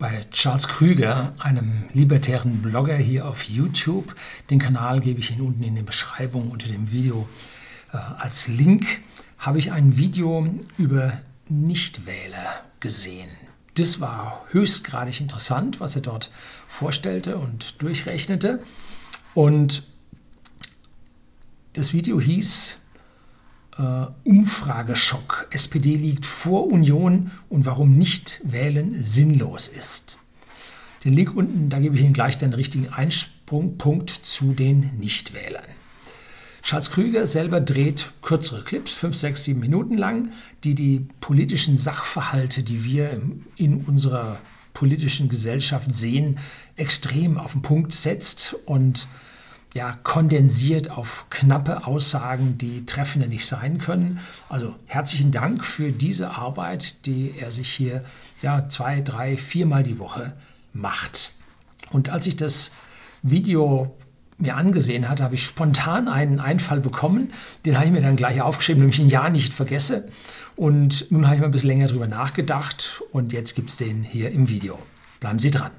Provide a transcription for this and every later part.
bei Charles Krüger, einem libertären Blogger hier auf YouTube. Den Kanal gebe ich Ihnen unten in der Beschreibung unter dem Video äh, als Link. Habe ich ein Video über Nichtwähler gesehen. Das war höchstgradig interessant, was er dort vorstellte und durchrechnete. Und das Video hieß Umfrageschock. SPD liegt vor Union und warum nicht wählen sinnlos ist. Den Link unten, da gebe ich Ihnen gleich den richtigen Einsprungpunkt zu den Nichtwählern. Charles Krüger selber dreht kürzere Clips, 5, 6, 7 Minuten lang, die die politischen Sachverhalte, die wir in unserer politischen Gesellschaft sehen, extrem auf den Punkt setzt und ja, kondensiert auf knappe Aussagen, die treffender nicht sein können. Also herzlichen Dank für diese Arbeit, die er sich hier ja, zwei, drei, viermal die Woche macht. Und als ich das Video mir angesehen hatte, habe ich spontan einen Einfall bekommen. Den habe ich mir dann gleich aufgeschrieben, nämlich ein Jahr nicht vergesse. Und nun habe ich mal ein bisschen länger darüber nachgedacht und jetzt gibt es den hier im Video. Bleiben Sie dran.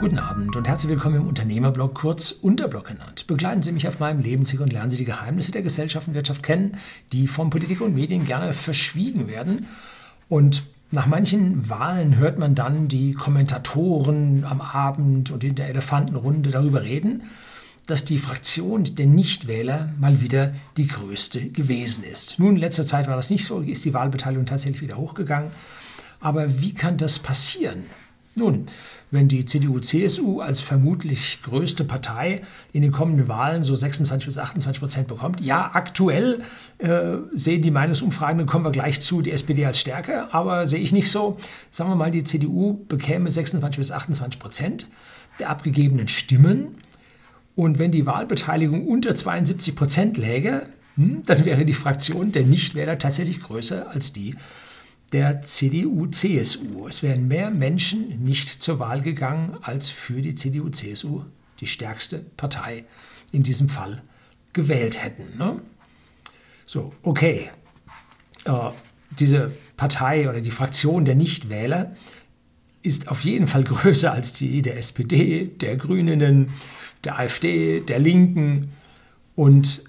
Guten Abend und herzlich willkommen im Unternehmerblog, kurz Unterblog genannt. Begleiten Sie mich auf meinem Lebensweg und lernen Sie die Geheimnisse der Gesellschaft und Wirtschaft kennen, die von Politik und Medien gerne verschwiegen werden. Und nach manchen Wahlen hört man dann die Kommentatoren am Abend und in der Elefantenrunde darüber reden, dass die Fraktion der Nichtwähler mal wieder die größte gewesen ist. Nun, in letzter Zeit war das nicht so, ist die Wahlbeteiligung tatsächlich wieder hochgegangen. Aber wie kann das passieren? Nun, wenn die CDU-CSU als vermutlich größte Partei in den kommenden Wahlen so 26 bis 28 Prozent bekommt, ja, aktuell äh, sehen die Meinungsumfragen, dann kommen wir gleich zu, die SPD als stärker, aber sehe ich nicht so. Sagen wir mal, die CDU bekäme 26 bis 28 Prozent der abgegebenen Stimmen. Und wenn die Wahlbeteiligung unter 72 Prozent läge, hm, dann wäre die Fraktion der Nichtwähler tatsächlich größer als die der CDU-CSU. Es wären mehr Menschen nicht zur Wahl gegangen, als für die CDU-CSU, die stärkste Partei in diesem Fall, gewählt hätten. Ne? So, okay. Äh, diese Partei oder die Fraktion der Nichtwähler ist auf jeden Fall größer als die der SPD, der Grünen, der AfD, der Linken und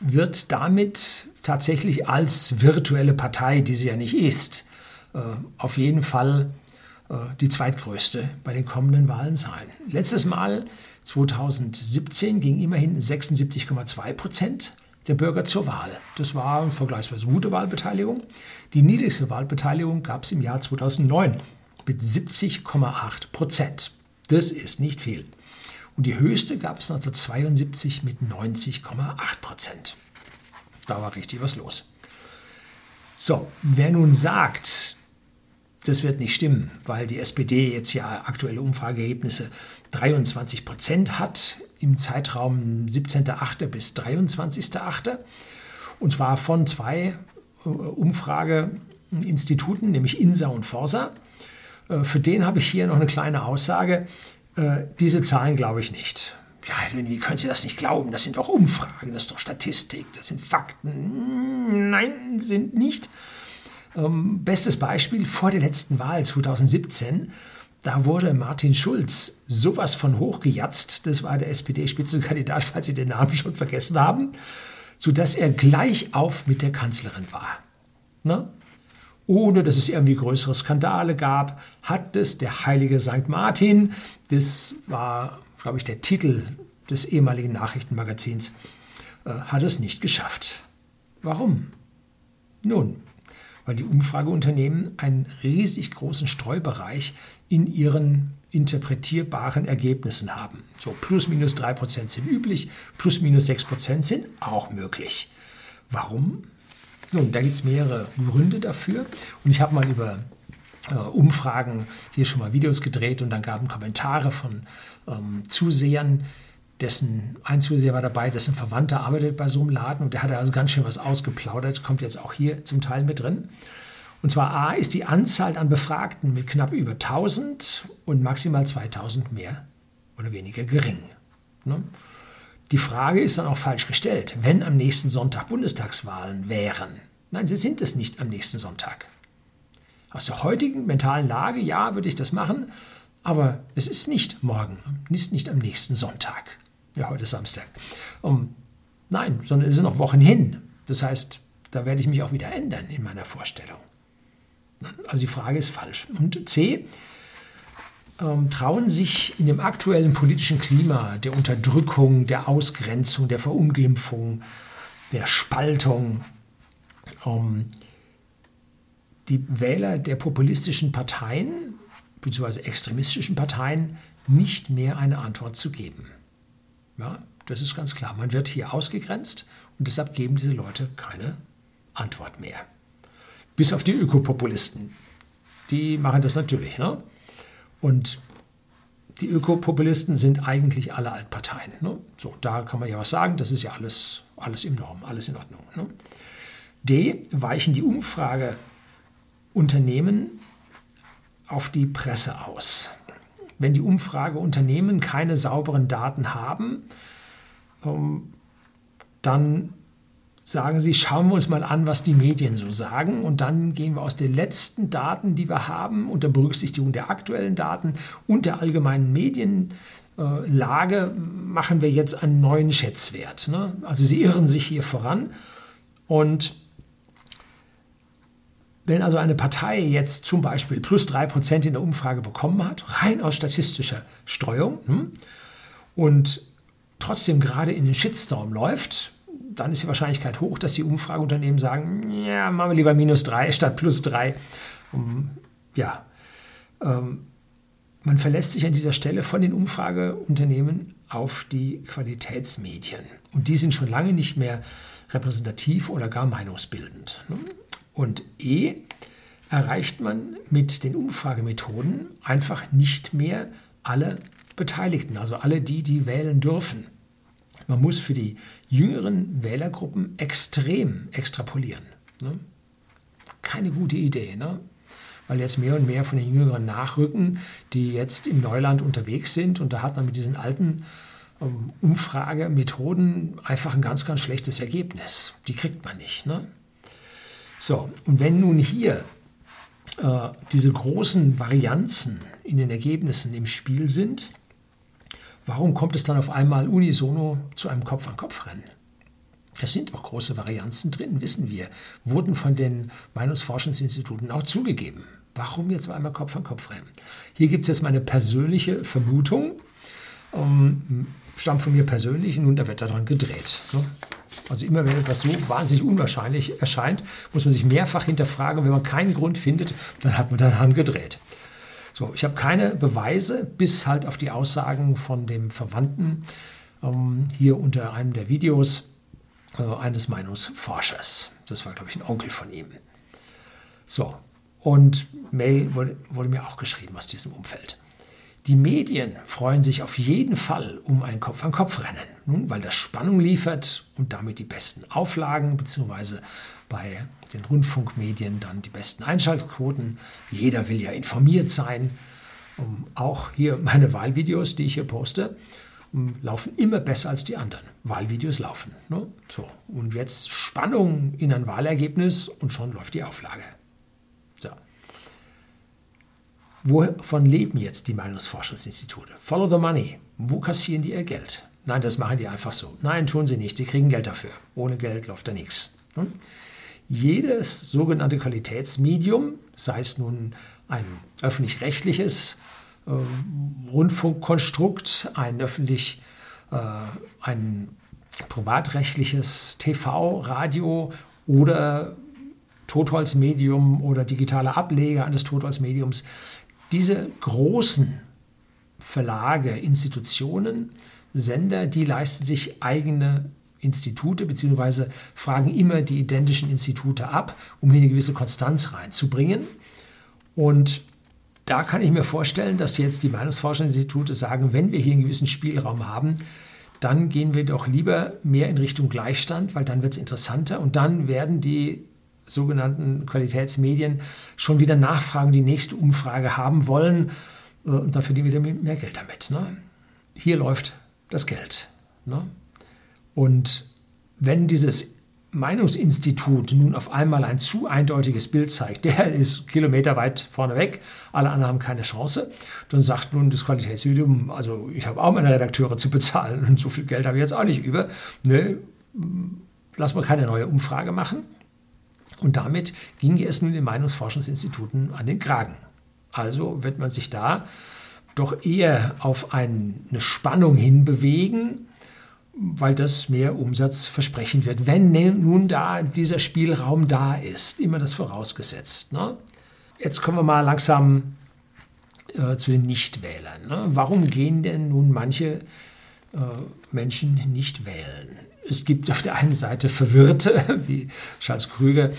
wird damit tatsächlich als virtuelle Partei, die sie ja nicht ist, äh, auf jeden Fall äh, die zweitgrößte bei den kommenden Wahlen sein. Letztes Mal, 2017, ging immerhin 76,2 Prozent der Bürger zur Wahl. Das war eine vergleichsweise gute Wahlbeteiligung. Die niedrigste Wahlbeteiligung gab es im Jahr 2009 mit 70,8 Prozent. Das ist nicht viel. Und die höchste gab es 1972 mit 90,8 Prozent. Da war richtig was los. So, wer nun sagt, das wird nicht stimmen, weil die SPD jetzt ja aktuelle Umfrageergebnisse 23 Prozent hat im Zeitraum 17.8. bis 23.8. Und zwar von zwei äh, Umfrageinstituten, nämlich INSA und Forsa. Äh, für den habe ich hier noch eine kleine Aussage. Äh, diese Zahlen glaube ich nicht. Ja, wie können Sie das nicht glauben? Das sind doch Umfragen, das ist doch Statistik, das sind Fakten. Nein, sind nicht. Ähm, bestes Beispiel vor der letzten Wahl 2017. Da wurde Martin Schulz sowas von hochgejatzt, das war der SPD-Spitzenkandidat, falls Sie den Namen schon vergessen haben, sodass er gleich auf mit der Kanzlerin war. Ne? Ohne dass es irgendwie größere Skandale gab, hat es der heilige St. Martin, das war glaube ich, der Titel des ehemaligen Nachrichtenmagazins, äh, hat es nicht geschafft. Warum? Nun, weil die Umfrageunternehmen einen riesig großen Streubereich in ihren interpretierbaren Ergebnissen haben. So plus minus 3% sind üblich, plus minus 6% sind auch möglich. Warum? Nun, da gibt es mehrere Gründe dafür. Und ich habe mal über äh, Umfragen hier schon mal Videos gedreht und dann gaben Kommentare von ähm, Zusehern, dessen ein Zuseher war dabei, dessen Verwandter arbeitet bei so einem Laden und der hat also ganz schön was ausgeplaudert, kommt jetzt auch hier zum Teil mit drin. Und zwar A ist die Anzahl an Befragten mit knapp über 1000 und maximal 2000 mehr oder weniger gering. Ne? Die Frage ist dann auch falsch gestellt, wenn am nächsten Sonntag Bundestagswahlen wären. Nein, sie sind es nicht am nächsten Sonntag. Aus der heutigen mentalen Lage, ja, würde ich das machen, aber es ist nicht morgen, ist nicht am nächsten Sonntag. Ja, heute ist Samstag. Um, nein, sondern es sind noch Wochen hin. Das heißt, da werde ich mich auch wieder ändern in meiner Vorstellung. Also die Frage ist falsch. Und C, ähm, trauen sich in dem aktuellen politischen Klima der Unterdrückung, der Ausgrenzung, der Verunglimpfung, der Spaltung, ähm, die Wähler der populistischen Parteien bzw. extremistischen Parteien nicht mehr eine Antwort zu geben. Ja, das ist ganz klar. Man wird hier ausgegrenzt und deshalb geben diese Leute keine Antwort mehr. Bis auf die Ökopopulisten. Die machen das natürlich. Ne? Und die Ökopopulisten sind eigentlich alle Altparteien. Ne? So, da kann man ja was sagen, das ist ja alles, alles im Norm, alles in Ordnung. Ne? D, weichen die Umfrageunternehmen auf die Presse aus. Wenn die Umfrageunternehmen keine sauberen Daten haben, ähm, dann sagen sie, schauen wir uns mal an, was die Medien so sagen. Und dann gehen wir aus den letzten Daten, die wir haben, unter Berücksichtigung der aktuellen Daten und der allgemeinen Medienlage, machen wir jetzt einen neuen Schätzwert. Ne? Also sie irren sich hier voran. Und wenn also eine Partei jetzt zum Beispiel plus 3% in der Umfrage bekommen hat, rein aus statistischer Streuung, hm, und trotzdem gerade in den Shitstorm läuft, dann ist die Wahrscheinlichkeit hoch, dass die Umfrageunternehmen sagen, ja, machen wir lieber minus drei statt plus drei. Um, ja, ähm, man verlässt sich an dieser Stelle von den Umfrageunternehmen auf die Qualitätsmedien. Und die sind schon lange nicht mehr repräsentativ oder gar meinungsbildend. Und E erreicht man mit den Umfragemethoden einfach nicht mehr alle Beteiligten, also alle die, die wählen dürfen. Man muss für die jüngeren Wählergruppen extrem extrapolieren. Ne? Keine gute Idee, ne? weil jetzt mehr und mehr von den Jüngeren nachrücken, die jetzt im Neuland unterwegs sind. Und da hat man mit diesen alten ähm, Umfragemethoden einfach ein ganz, ganz schlechtes Ergebnis. Die kriegt man nicht. Ne? So, und wenn nun hier äh, diese großen Varianzen in den Ergebnissen im Spiel sind, Warum kommt es dann auf einmal unisono zu einem Kopf-an-Kopf-Rennen? Es sind auch große Varianzen drin, wissen wir, wurden von den Meinungsforschungsinstituten auch zugegeben. Warum jetzt auf einmal Kopf-an-Kopf-Rennen? Hier gibt es jetzt meine persönliche Vermutung, ähm, stammt von mir persönlich, nun da wird daran gedreht. Ne? Also immer wenn etwas so wahnsinnig unwahrscheinlich erscheint, muss man sich mehrfach hinterfragen. Wenn man keinen Grund findet, dann hat man daran gedreht. So, ich habe keine Beweise, bis halt auf die Aussagen von dem Verwandten ähm, hier unter einem der Videos äh, eines Meinungsforschers. Das war, glaube ich, ein Onkel von ihm. So, und Mail wurde, wurde mir auch geschrieben aus diesem Umfeld. Die Medien freuen sich auf jeden Fall um ein Kopf-an-Kopf-Rennen, nun, weil das Spannung liefert und damit die besten Auflagen bzw. bei den Rundfunkmedien dann die besten Einschaltquoten. Jeder will ja informiert sein. Um, auch hier meine Wahlvideos, die ich hier poste, laufen immer besser als die anderen. Wahlvideos laufen. Ne? So, und jetzt Spannung in ein Wahlergebnis und schon läuft die Auflage. Wovon leben jetzt die Meinungsforschungsinstitute? Follow the money. Wo kassieren die ihr Geld? Nein, das machen die einfach so. Nein, tun sie nicht. Die kriegen Geld dafür. Ohne Geld läuft da nichts. Hm? Jedes sogenannte Qualitätsmedium, sei es nun ein öffentlich-rechtliches äh, Rundfunkkonstrukt, ein öffentlich, äh, ein privatrechtliches TV, Radio oder Totholzmedium oder digitale Ableger eines Totholzmediums, diese großen Verlage, Institutionen, Sender, die leisten sich eigene Institute bzw. fragen immer die identischen Institute ab, um hier eine gewisse Konstanz reinzubringen. Und da kann ich mir vorstellen, dass jetzt die Meinungsforschungsinstitute sagen, wenn wir hier einen gewissen Spielraum haben, dann gehen wir doch lieber mehr in Richtung Gleichstand, weil dann wird es interessanter und dann werden die sogenannten Qualitätsmedien schon wieder nachfragen, die nächste Umfrage haben wollen äh, und dann verdienen wir mehr Geld damit. Ne? Hier läuft das Geld. Ne? Und wenn dieses Meinungsinstitut nun auf einmal ein zu eindeutiges Bild zeigt, der ist kilometerweit vorne weg, alle anderen haben keine Chance, dann sagt nun das Qualitätsstudium, also ich habe auch meine Redakteure zu bezahlen und so viel Geld habe ich jetzt auch nicht über. Ne, lass mal keine neue Umfrage machen. Und damit ging es nun den Meinungsforschungsinstituten an den Kragen. Also wird man sich da doch eher auf eine Spannung hinbewegen, weil das mehr Umsatz versprechen wird, wenn nun da dieser Spielraum da ist, immer das vorausgesetzt. Ne? Jetzt kommen wir mal langsam äh, zu den Nichtwählern. Ne? Warum gehen denn nun manche äh, Menschen nicht wählen? Es gibt auf der einen Seite Verwirrte, wie Charles Krüger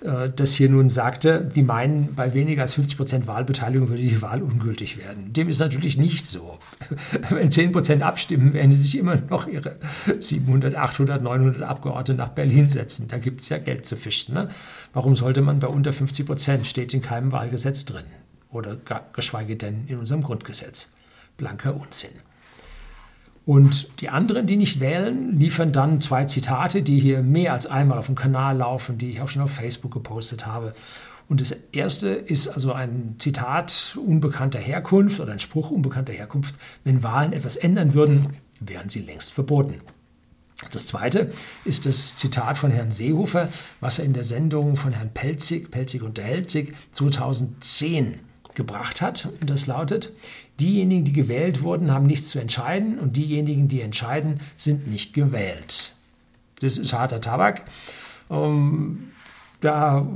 äh, das hier nun sagte, die meinen, bei weniger als 50 Prozent Wahlbeteiligung würde die Wahl ungültig werden. Dem ist natürlich nicht so. Wenn 10 Prozent abstimmen, werden sie sich immer noch ihre 700, 800, 900 Abgeordnete nach Berlin setzen. Da gibt es ja Geld zu fischen. Ne? Warum sollte man bei unter 50 Prozent, steht in keinem Wahlgesetz drin oder geschweige denn in unserem Grundgesetz. Blanker Unsinn. Und die anderen, die nicht wählen, liefern dann zwei Zitate, die hier mehr als einmal auf dem Kanal laufen, die ich auch schon auf Facebook gepostet habe. Und das erste ist also ein Zitat unbekannter Herkunft oder ein Spruch unbekannter Herkunft. Wenn Wahlen etwas ändern würden, wären sie längst verboten. Das zweite ist das Zitat von Herrn Seehofer, was er in der Sendung von Herrn Pelzig, Pelzig unterhält sich, 2010 gebracht hat. Und das lautet, diejenigen, die gewählt wurden, haben nichts zu entscheiden und diejenigen, die entscheiden, sind nicht gewählt. Das ist harter Tabak. Ähm, da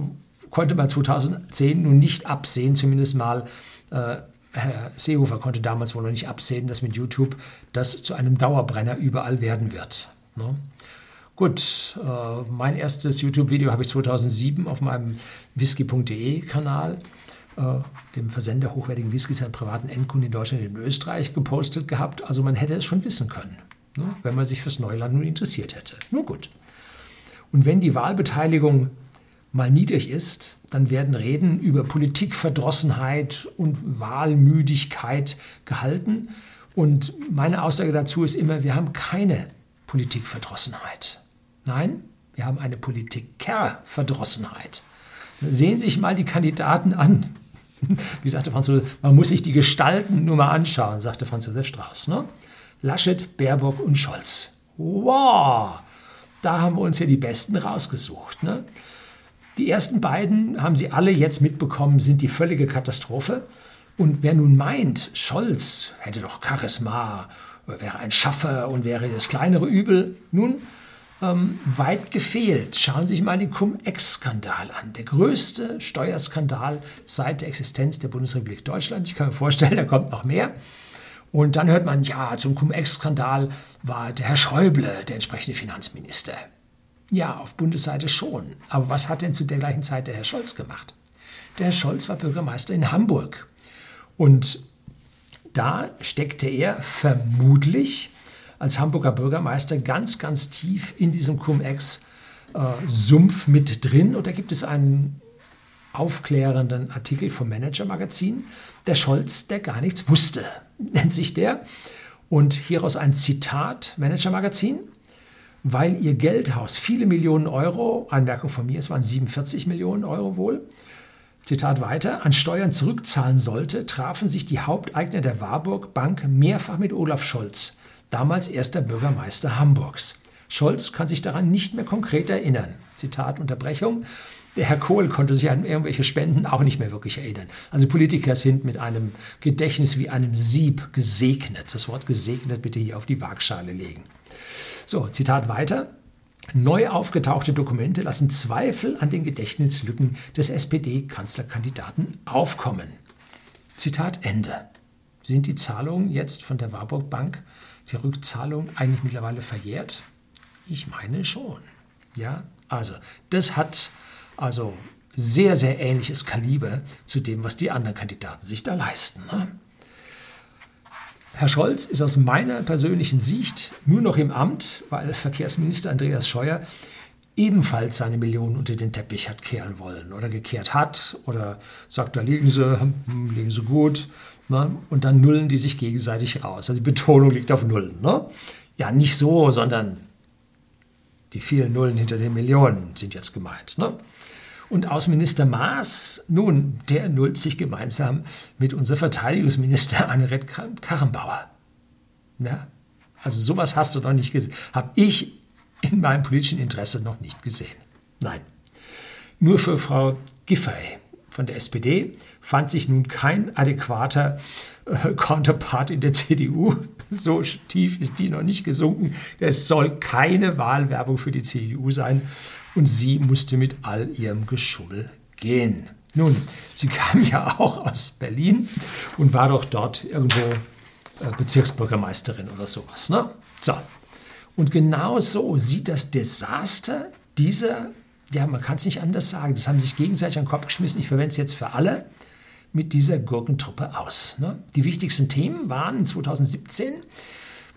konnte man 2010 nun nicht absehen, zumindest mal äh, Herr Seehofer konnte damals wohl noch nicht absehen, dass mit YouTube das zu einem Dauerbrenner überall werden wird. Ne? Gut, äh, mein erstes YouTube-Video habe ich 2007 auf meinem whisky.de Kanal äh, dem Versender hochwertigen Whiskys an privaten Endkunden in Deutschland und in Österreich gepostet gehabt. Also man hätte es schon wissen können, ne, wenn man sich fürs Neuland nun interessiert hätte. Nur gut. Und wenn die Wahlbeteiligung mal niedrig ist, dann werden Reden über Politikverdrossenheit und Wahlmüdigkeit gehalten. Und meine Aussage dazu ist immer, wir haben keine Politikverdrossenheit. Nein, wir haben eine Politikerverdrossenheit. Sehen Sie sich mal die Kandidaten an. Wie sagte Franz Josef, man muss sich die Gestalten nur mal anschauen, sagte Franz Josef Strauß. Ne? Laschet, Baerbock und Scholz. Wow, da haben wir uns ja die Besten rausgesucht. Ne? Die ersten beiden, haben Sie alle jetzt mitbekommen, sind die völlige Katastrophe. Und wer nun meint, Scholz hätte doch Charisma, wäre ein Schaffer und wäre das kleinere Übel, nun, ähm, weit gefehlt. Schauen Sie sich mal den Cum-Ex-Skandal an. Der größte Steuerskandal seit der Existenz der Bundesrepublik Deutschland. Ich kann mir vorstellen, da kommt noch mehr. Und dann hört man, ja, zum Cum-Ex-Skandal war der Herr Schäuble der entsprechende Finanzminister. Ja, auf Bundesseite schon. Aber was hat denn zu der gleichen Zeit der Herr Scholz gemacht? Der Herr Scholz war Bürgermeister in Hamburg. Und da steckte er vermutlich als Hamburger Bürgermeister ganz, ganz tief in diesem Cum-Ex-Sumpf mit drin. Und da gibt es einen aufklärenden Artikel vom Manager-Magazin, der Scholz, der gar nichts wusste, nennt sich der. Und hieraus ein Zitat, Manager-Magazin, weil ihr Geldhaus viele Millionen Euro, Anmerkung von mir, es waren 47 Millionen Euro wohl, Zitat weiter, an Steuern zurückzahlen sollte, trafen sich die Haupteigner der Warburg Bank mehrfach mit Olaf Scholz damals erster Bürgermeister Hamburgs. Scholz kann sich daran nicht mehr konkret erinnern. Zitat Unterbrechung. Der Herr Kohl konnte sich an irgendwelche Spenden auch nicht mehr wirklich erinnern. Also Politiker sind mit einem Gedächtnis wie einem Sieb gesegnet. Das Wort gesegnet bitte hier auf die Waagschale legen. So, Zitat weiter. Neu aufgetauchte Dokumente lassen Zweifel an den Gedächtnislücken des SPD-Kanzlerkandidaten aufkommen. Zitat Ende. Sind die Zahlungen jetzt von der Warburg Bank die Rückzahlung eigentlich mittlerweile verjährt? Ich meine schon. Ja, also das hat also sehr, sehr ähnliches Kaliber zu dem, was die anderen Kandidaten sich da leisten. Ne? Herr Scholz ist aus meiner persönlichen Sicht nur noch im Amt, weil Verkehrsminister Andreas Scheuer ebenfalls seine Millionen unter den Teppich hat kehren wollen oder gekehrt hat oder sagt, da liegen sie, hm, liegen sie gut, Ne? Und dann nullen die sich gegenseitig raus. Also die Betonung liegt auf Nullen. Ne? Ja, nicht so, sondern Die vielen Nullen hinter den Millionen sind jetzt gemeint. Ne? Und Außenminister Maas, nun, der nullt sich gemeinsam mit unserer Verteidigungsminister Annegret Karrenbauer. Ja? Also sowas hast du noch nicht gesehen. Habe ich in meinem politischen Interesse noch nicht gesehen. Nein. Nur für Frau Giffey von der SPD fand sich nun kein adäquater äh, Counterpart in der CDU. So tief ist die noch nicht gesunken. Es soll keine Wahlwerbung für die CDU sein. Und sie musste mit all ihrem Geschummel gehen. Nun, sie kam ja auch aus Berlin und war doch dort irgendwo äh, Bezirksbürgermeisterin oder sowas. Ne? So. Und genau so sieht das Desaster dieser, ja, man kann es nicht anders sagen, das haben sich gegenseitig an den Kopf geschmissen, ich verwende es jetzt für alle, mit dieser Gurkentruppe aus. Ne? Die wichtigsten Themen waren 2017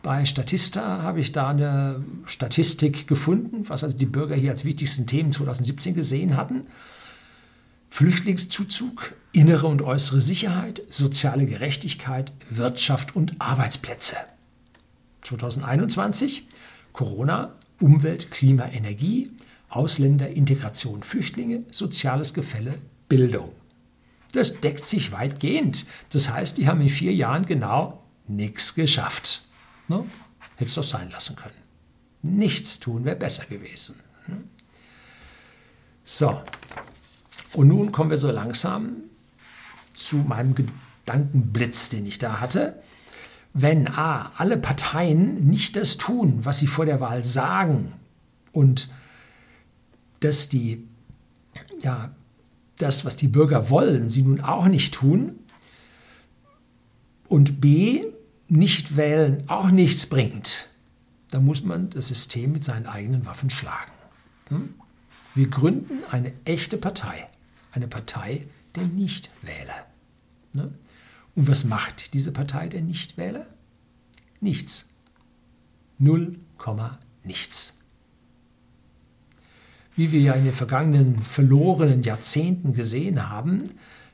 bei Statista habe ich da eine Statistik gefunden, was also die Bürger hier als wichtigsten Themen 2017 gesehen hatten. Flüchtlingszuzug, innere und äußere Sicherheit, soziale Gerechtigkeit, Wirtschaft und Arbeitsplätze. 2021 Corona, Umwelt, Klima, Energie, Ausländer, Integration, Flüchtlinge, soziales Gefälle, Bildung. Das deckt sich weitgehend. Das heißt, die haben in vier Jahren genau nichts geschafft. Ne? Hätte es doch sein lassen können. Nichts tun wäre besser gewesen. Ne? So, und nun kommen wir so langsam zu meinem Gedankenblitz, den ich da hatte. Wenn A, alle Parteien nicht das tun, was sie vor der Wahl sagen und dass die, ja, das, was die Bürger wollen, sie nun auch nicht tun und B, nicht wählen auch nichts bringt, dann muss man das System mit seinen eigenen Waffen schlagen. Hm? Wir gründen eine echte Partei eine Partei der Nichtwähler. Ne? Und was macht diese Partei der Nichtwähler? Nichts. Null Komma nichts. Wie wir ja in den vergangenen verlorenen Jahrzehnten gesehen haben,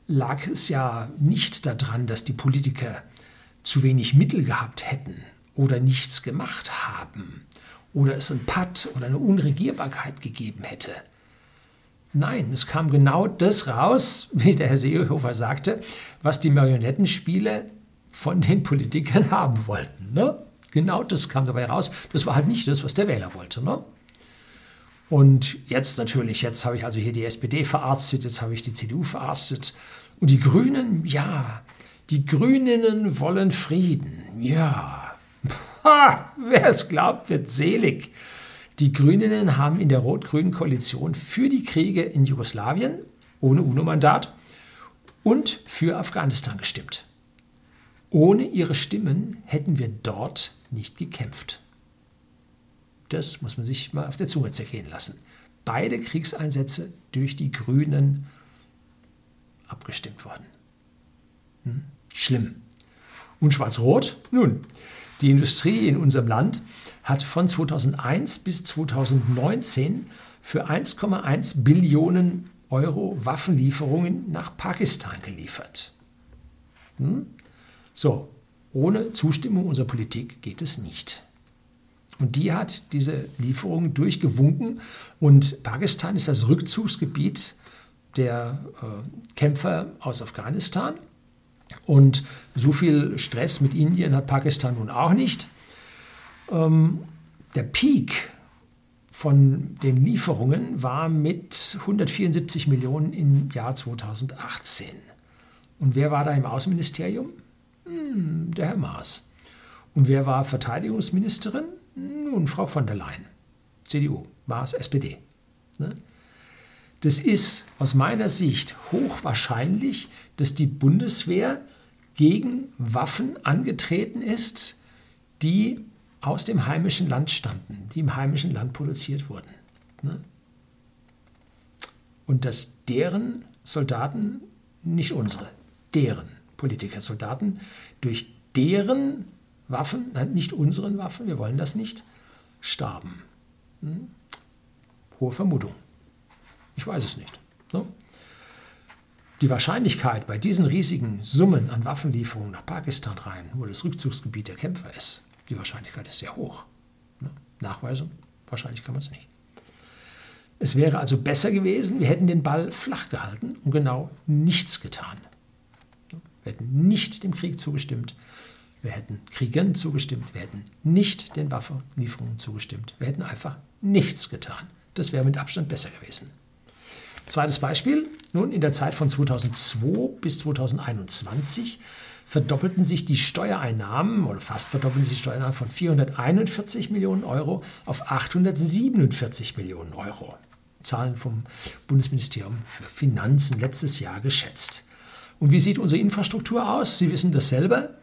lag es ja nicht daran, dass die Politiker zu wenig Mittel gehabt hätten oder nichts gemacht haben oder es ein Patt oder eine Unregierbarkeit gegeben hätte. Nein, es kam genau das raus, wie der Herr Seehofer sagte, was die Marionettenspiele von den Politikern haben wollten. Ne? Genau das kam dabei raus. Das war halt nicht das, was der Wähler wollte. Ne? Und jetzt natürlich, jetzt habe ich also hier die SPD verarztet, jetzt habe ich die CDU verarztet. Und die Grünen, ja, die Grüninnen wollen Frieden. Ja, ha, wer es glaubt, wird selig. Die Grünen haben in der rot-grünen Koalition für die Kriege in Jugoslawien ohne UNO-Mandat und für Afghanistan gestimmt. Ohne ihre Stimmen hätten wir dort nicht gekämpft. Das muss man sich mal auf der Zunge zergehen lassen. Beide Kriegseinsätze durch die Grünen abgestimmt worden. Hm? Schlimm. Und Schwarz-Rot? Nun, die Industrie in unserem Land hat von 2001 bis 2019 für 1,1 Billionen Euro Waffenlieferungen nach Pakistan geliefert. Hm? So, ohne Zustimmung unserer Politik geht es nicht. Und die hat diese Lieferungen durchgewunken und Pakistan ist das Rückzugsgebiet der äh, Kämpfer aus Afghanistan. Und so viel Stress mit Indien hat Pakistan nun auch nicht. Ähm, der Peak von den Lieferungen war mit 174 Millionen im Jahr 2018. Und wer war da im Außenministerium? Hm, der Herr Maas. Und wer war Verteidigungsministerin? Nun, Frau von der Leyen, CDU, Maas, SPD. Ne? Das ist aus meiner Sicht hochwahrscheinlich, dass die Bundeswehr gegen Waffen angetreten ist, die aus dem heimischen Land stammten, die im heimischen Land produziert wurden. Ne? Und dass deren Soldaten, nicht unsere, deren Politiker, Soldaten, durch deren Waffen, nein, nicht unseren Waffen, wir wollen das nicht, starben. Hm? Hohe Vermutung. Ich weiß es nicht. Ne? Die Wahrscheinlichkeit bei diesen riesigen Summen an Waffenlieferungen nach Pakistan rein, wo das Rückzugsgebiet der Kämpfer ist, die Wahrscheinlichkeit ist sehr hoch. Ne? Nachweise Wahrscheinlich kann man es nicht. Es wäre also besser gewesen, wir hätten den Ball flach gehalten und genau nichts getan. Wir hätten nicht dem Krieg zugestimmt. Wir hätten Kriegern zugestimmt. Wir hätten nicht den Waffenlieferungen zugestimmt. Wir hätten einfach nichts getan. Das wäre mit Abstand besser gewesen. Zweites Beispiel. Nun, in der Zeit von 2002 bis 2021 verdoppelten sich die Steuereinnahmen oder fast verdoppeln sich die Steuereinnahmen von 441 Millionen Euro auf 847 Millionen Euro. Zahlen vom Bundesministerium für Finanzen letztes Jahr geschätzt. Und wie sieht unsere Infrastruktur aus? Sie wissen dasselbe.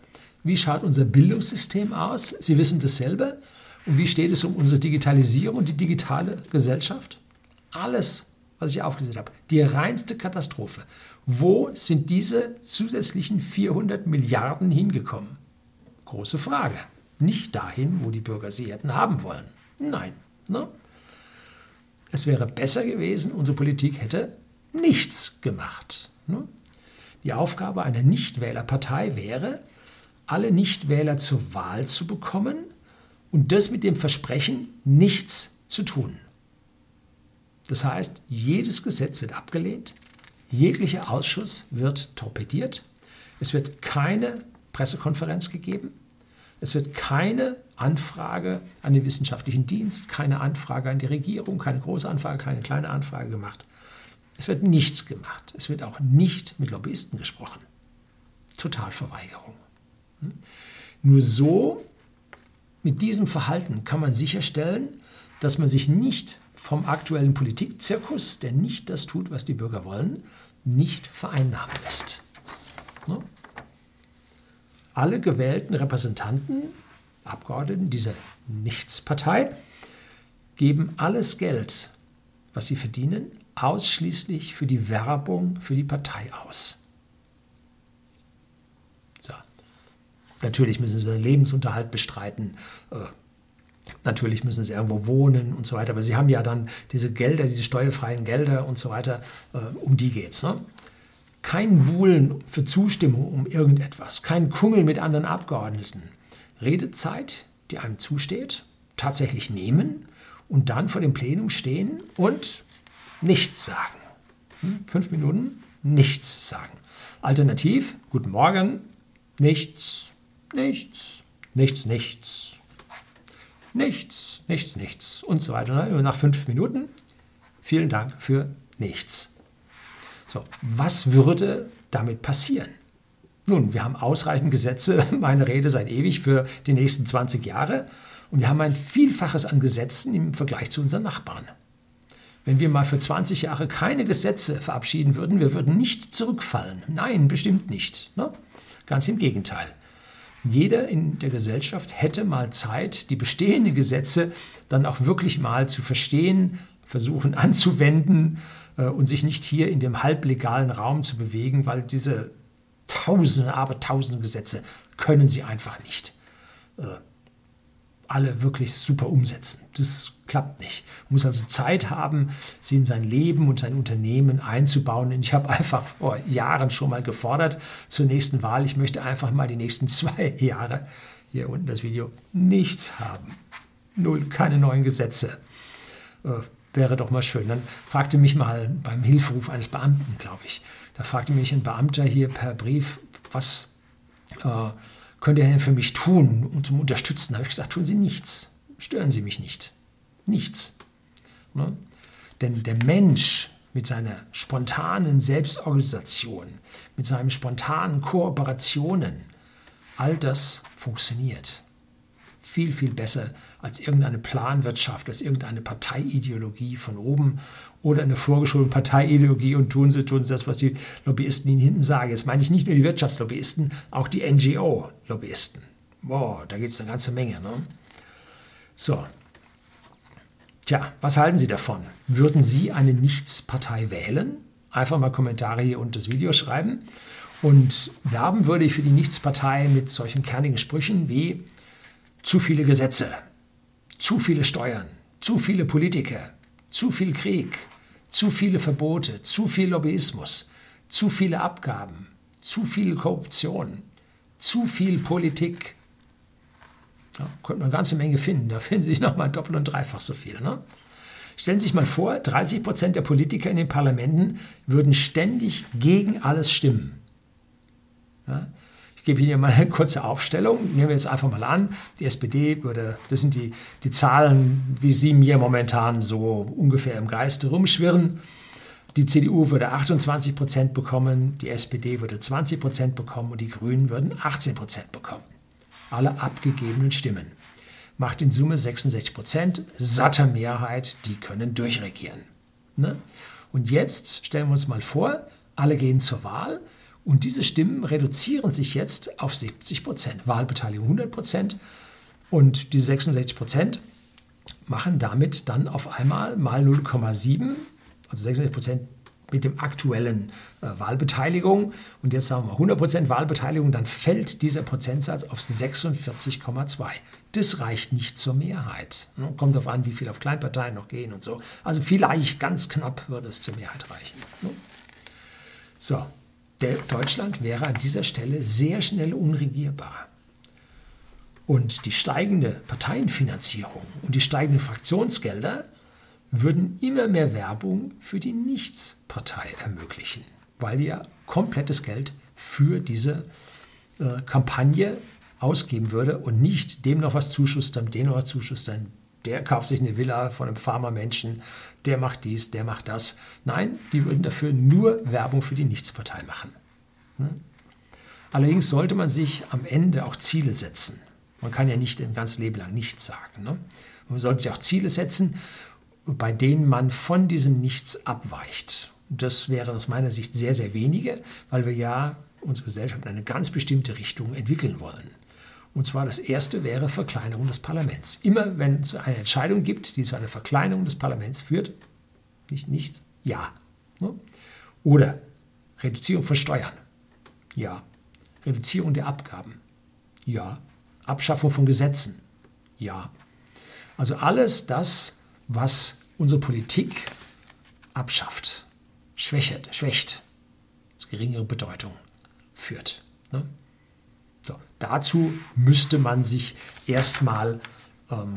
Wie schaut unser Bildungssystem aus? Sie wissen dasselbe. Und wie steht es um unsere Digitalisierung und die digitale Gesellschaft? Alles, was ich aufgesetzt habe, die reinste Katastrophe. Wo sind diese zusätzlichen 400 Milliarden hingekommen? Große Frage. Nicht dahin, wo die Bürger sie hätten haben wollen. Nein. Ne? Es wäre besser gewesen, unsere Politik hätte nichts gemacht. Ne? Die Aufgabe einer Nichtwählerpartei wäre, alle Nichtwähler zur Wahl zu bekommen und das mit dem Versprechen, nichts zu tun. Das heißt, jedes Gesetz wird abgelehnt, jeglicher Ausschuss wird torpediert, es wird keine Pressekonferenz gegeben, es wird keine Anfrage an den wissenschaftlichen Dienst, keine Anfrage an die Regierung, keine große Anfrage, keine kleine Anfrage gemacht. Es wird nichts gemacht. Es wird auch nicht mit Lobbyisten gesprochen. Totalverweigerung. Nur so, mit diesem Verhalten kann man sicherstellen, dass man sich nicht vom aktuellen Politikzirkus, der nicht das tut, was die Bürger wollen, nicht vereinnahmen lässt. Ne? Alle gewählten Repräsentanten, Abgeordneten dieser Nichtspartei, geben alles Geld, was sie verdienen, ausschließlich für die Werbung für die Partei aus. So. Natürlich müssen sie ihren Lebensunterhalt bestreiten. Äh, natürlich müssen sie irgendwo wohnen und so weiter. Aber sie haben ja dann diese Gelder, diese steuerfreien Gelder und so weiter. Äh, um die geht es. Ne? Kein Buhlen für Zustimmung um irgendetwas. Kein Kummel mit anderen Abgeordneten. Redezeit, die einem zusteht, tatsächlich nehmen und dann vor dem Plenum stehen und nichts sagen. Hm? Fünf Minuten nichts sagen. Alternativ, guten Morgen, nichts, nichts, nichts, nichts, nichts, nichts, nichts und so weiter. Und nach fünf Minuten, vielen Dank für nichts. So, was würde damit passieren? Nun, wir haben ausreichend Gesetze, meine Rede seit ewig, für die nächsten 20 Jahre. Und wir haben ein Vielfaches an Gesetzen im Vergleich zu unseren Nachbarn. Wenn wir mal für 20 Jahre keine Gesetze verabschieden würden, wir würden nicht zurückfallen. Nein, bestimmt nicht. Ne? Ganz im Gegenteil. Jeder in der Gesellschaft hätte mal Zeit, die bestehenden Gesetze dann auch wirklich mal zu verstehen, versuchen anzuwenden äh, und sich nicht hier in dem halblegalen Raum zu bewegen, weil diese tausende, aber tausende Gesetze können sie einfach nicht. Alle wirklich super umsetzen. Das klappt nicht. Man muss also Zeit haben, sie in sein Leben und sein Unternehmen einzubauen. Und ich habe einfach vor Jahren schon mal gefordert zur nächsten Wahl, ich möchte einfach mal die nächsten zwei Jahre, hier unten das Video, nichts haben. Null, keine neuen Gesetze. Äh, wäre doch mal schön. Dann fragte mich mal beim Hilferuf eines Beamten, glaube ich, da fragte mich ein Beamter hier per Brief, was äh, könnt ihr denn für mich tun und zum Unterstützen? Da habe ich gesagt, tun Sie nichts. Stören Sie mich nicht. Nichts. Ne? Denn der Mensch mit seiner spontanen Selbstorganisation, mit seinen spontanen Kooperationen, all das funktioniert viel, viel besser als irgendeine Planwirtschaft, als irgendeine Parteiideologie von oben oder eine vorgeschobelte Parteiideologie und tun sie, tun sie das, was die Lobbyisten ihnen hinten sagen. Jetzt meine ich nicht nur die Wirtschaftslobbyisten, auch die NGO-Lobbyisten. Boah, da gibt es eine ganze Menge. Ne? So. Tja, was halten Sie davon? Würden Sie eine Nichtspartei wählen? Einfach mal Kommentare hier unter das Video schreiben. Und werben würde ich für die Nichtspartei mit solchen kernigen Sprüchen wie zu viele Gesetze, zu viele Steuern, zu viele Politiker, zu viel Krieg, zu viele Verbote, zu viel Lobbyismus, zu viele Abgaben, zu viel Korruption, zu viel Politik. Ja, könnte man eine ganze Menge finden. Da finden Sie sich nochmal doppelt und dreifach so viel. Ne? Stellen Sie sich mal vor, 30 Prozent der Politiker in den Parlamenten würden ständig gegen alles stimmen. Ja? Ich gebe Ihnen mal eine kurze Aufstellung. Nehmen wir jetzt einfach mal an, die SPD würde, das sind die, die Zahlen, wie sie mir momentan so ungefähr im Geiste rumschwirren. Die CDU würde 28 Prozent bekommen, die SPD würde 20 Prozent bekommen und die Grünen würden 18 Prozent bekommen. Alle abgegebenen Stimmen. Macht in Summe 66 Prozent, satte Mehrheit, die können durchregieren. Ne? Und jetzt stellen wir uns mal vor, alle gehen zur Wahl und diese Stimmen reduzieren sich jetzt auf 70 Prozent. Wahlbeteiligung 100 Prozent und die 66 Prozent machen damit dann auf einmal mal 0,7 also 66 Prozent mit dem aktuellen äh, Wahlbeteiligung und jetzt sagen wir 100 Prozent Wahlbeteiligung, dann fällt dieser Prozentsatz auf 46,2. Das reicht nicht zur Mehrheit. Ne? Kommt darauf an, wie viel auf Kleinparteien noch gehen und so. Also vielleicht ganz knapp würde es zur Mehrheit reichen. Ne? So, Deutschland wäre an dieser Stelle sehr schnell unregierbar. Und die steigende Parteienfinanzierung und die steigenden Fraktionsgelder würden immer mehr Werbung für die Nichtspartei ermöglichen, weil ja komplettes Geld für diese äh, Kampagne ausgeben würde und nicht dem noch was zuschustern, dem noch was zuschustern. Der kauft sich eine Villa von einem Pharma-Menschen, der macht dies, der macht das. Nein, die würden dafür nur Werbung für die Nichtspartei machen. Ne? Allerdings sollte man sich am Ende auch Ziele setzen. Man kann ja nicht ein ganzes Leben lang nichts sagen. Ne? Man sollte sich auch Ziele setzen bei denen man von diesem Nichts abweicht. Das wären aus meiner Sicht sehr, sehr wenige, weil wir ja unsere Gesellschaft in eine ganz bestimmte Richtung entwickeln wollen. Und zwar das erste wäre Verkleinerung des Parlaments. Immer wenn es eine Entscheidung gibt, die zu einer Verkleinerung des Parlaments führt, nicht nichts, ja. Ne? Oder Reduzierung von Steuern, ja. Reduzierung der Abgaben, ja. Abschaffung von Gesetzen, ja. Also alles das, was unsere Politik abschafft, schwächt, schwächt, zu geringere Bedeutung führt. Ne? So, dazu müsste man sich erstmal ähm,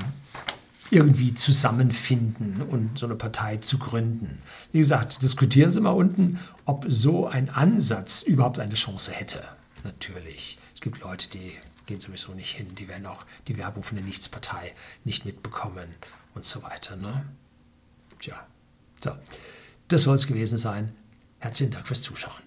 irgendwie zusammenfinden und so eine Partei zu gründen. Wie gesagt, diskutieren Sie mal unten, ob so ein Ansatz überhaupt eine Chance hätte. Natürlich. Es gibt Leute, die gehen sowieso nicht hin, die werden auch die Werbung von der Nichtspartei nicht mitbekommen und so weiter. Ne? Tja, so, das soll es gewesen sein. Herzlichen Dank fürs Zuschauen.